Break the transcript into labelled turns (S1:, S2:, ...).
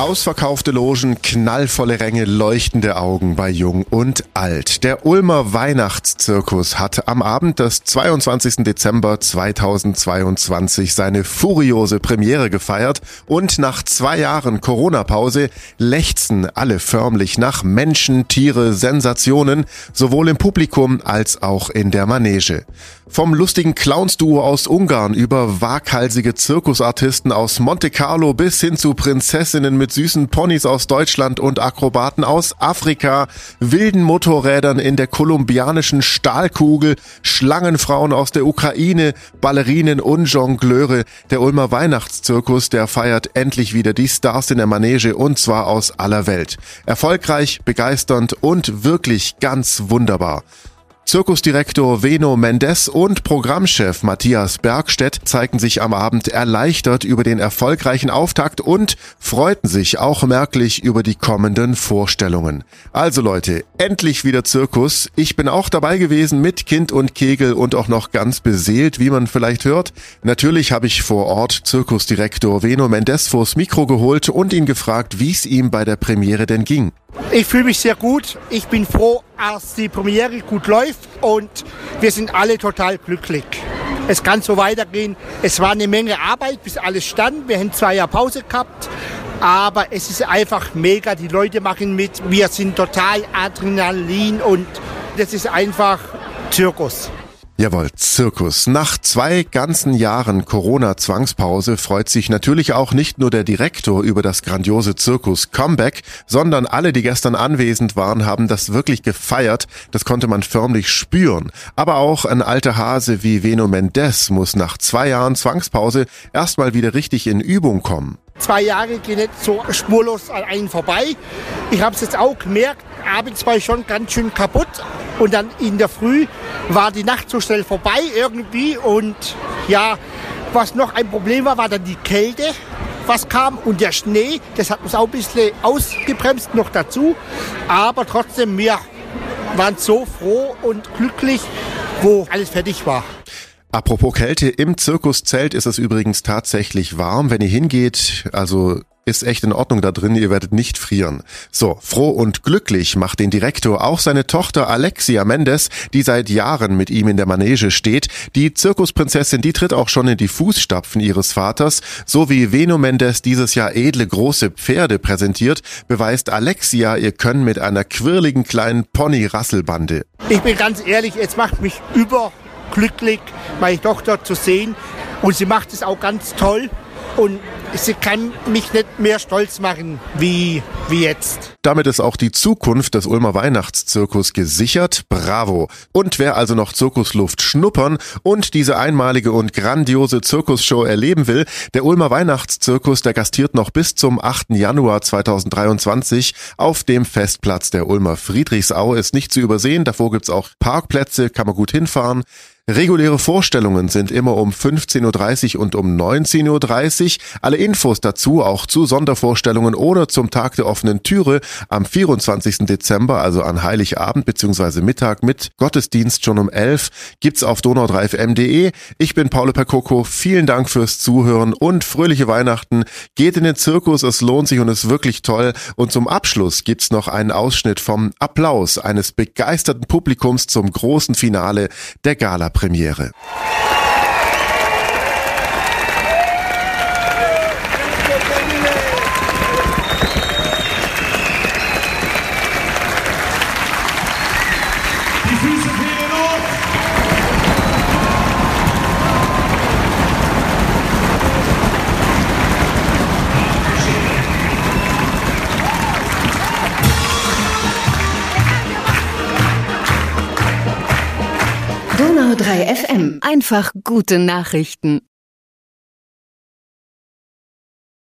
S1: Ausverkaufte Logen, knallvolle Ränge, leuchtende Augen bei Jung und Alt. Der Ulmer Weihnachtszirkus hat am Abend des 22. Dezember 2022 seine furiose Premiere gefeiert und nach zwei Jahren Corona-Pause lechzen alle förmlich nach Menschen, Tiere, Sensationen, sowohl im Publikum als auch in der Manege. Vom lustigen Clownsduo aus Ungarn über waghalsige Zirkusartisten aus Monte Carlo bis hin zu Prinzessinnen mit süßen Ponys aus Deutschland und Akrobaten aus Afrika, wilden Motorrädern in der kolumbianischen Stahlkugel, Schlangenfrauen aus der Ukraine, Ballerinen und Jongleure. Der Ulmer Weihnachtszirkus, der feiert endlich wieder die Stars in der Manege und zwar aus aller Welt. Erfolgreich, begeisternd und wirklich ganz wunderbar. Zirkusdirektor Veno Mendes und Programmchef Matthias Bergstedt zeigten sich am Abend erleichtert über den erfolgreichen Auftakt und freuten sich auch merklich über die kommenden Vorstellungen. Also Leute, endlich wieder Zirkus. Ich bin auch dabei gewesen mit Kind und Kegel und auch noch ganz beseelt, wie man vielleicht hört. Natürlich habe ich vor Ort Zirkusdirektor Veno Mendes vors Mikro geholt und ihn gefragt, wie es ihm bei der Premiere denn ging.
S2: Ich fühle mich sehr gut. Ich bin froh, dass die Premiere gut läuft und wir sind alle total glücklich. Es kann so weitergehen. Es war eine Menge Arbeit, bis alles stand. Wir haben zwei Jahre Pause gehabt. Aber es ist einfach mega. Die Leute machen mit. Wir sind total Adrenalin und das ist einfach Zirkus.
S1: Jawohl, Zirkus. Nach zwei ganzen Jahren Corona-Zwangspause freut sich natürlich auch nicht nur der Direktor über das grandiose Zirkus-Comeback, sondern alle, die gestern anwesend waren, haben das wirklich gefeiert. Das konnte man förmlich spüren. Aber auch ein alter Hase wie Veno Mendes muss nach zwei Jahren Zwangspause erstmal wieder richtig in Übung kommen.
S2: Zwei Jahre gehen nicht so spurlos an einen vorbei. Ich habe es jetzt auch gemerkt, abends war ich schon ganz schön kaputt. Und dann in der Früh war die Nacht so schnell vorbei irgendwie. Und ja, was noch ein Problem war, war dann die Kälte, was kam. Und der Schnee, das hat uns auch ein bisschen ausgebremst noch dazu. Aber trotzdem, wir waren so froh und glücklich, wo alles fertig war.
S1: Apropos Kälte, im Zirkuszelt ist es übrigens tatsächlich warm, wenn ihr hingeht. Also ist echt in Ordnung da drin, ihr werdet nicht frieren. So, froh und glücklich macht den Direktor auch seine Tochter Alexia Mendes, die seit Jahren mit ihm in der Manege steht. Die Zirkusprinzessin, die tritt auch schon in die Fußstapfen ihres Vaters. So wie Veno Mendes dieses Jahr edle große Pferde präsentiert, beweist Alexia ihr Können mit einer quirligen kleinen Pony-Rasselbande.
S2: Ich bin ganz ehrlich, es macht mich überglücklich, meine Tochter zu sehen. Und sie macht es auch ganz toll. Und sie kann mich nicht mehr stolz machen wie, wie jetzt.
S1: Damit ist auch die Zukunft des Ulmer Weihnachtszirkus gesichert. Bravo. Und wer also noch Zirkusluft schnuppern und diese einmalige und grandiose Zirkusshow erleben will, der Ulmer Weihnachtszirkus, der gastiert noch bis zum 8. Januar 2023 auf dem Festplatz der Ulmer Friedrichsau. Ist nicht zu übersehen. Davor gibt's auch Parkplätze, kann man gut hinfahren. Reguläre Vorstellungen sind immer um 15.30 Uhr und um 19.30 Uhr. Alle Infos dazu, auch zu Sondervorstellungen oder zum Tag der offenen Türe am 24. Dezember, also an Heiligabend bzw. Mittag mit Gottesdienst schon um 11, gibt's auf donau3fm.de. Ich bin Paolo Percoco. Vielen Dank fürs Zuhören und fröhliche Weihnachten. Geht in den Zirkus, es lohnt sich und ist wirklich toll. Und zum Abschluss gibt's noch einen Ausschnitt vom Applaus eines begeisterten Publikums zum großen Finale der Gala
S3: Donau 3 FM. Einfach gute Nachrichten.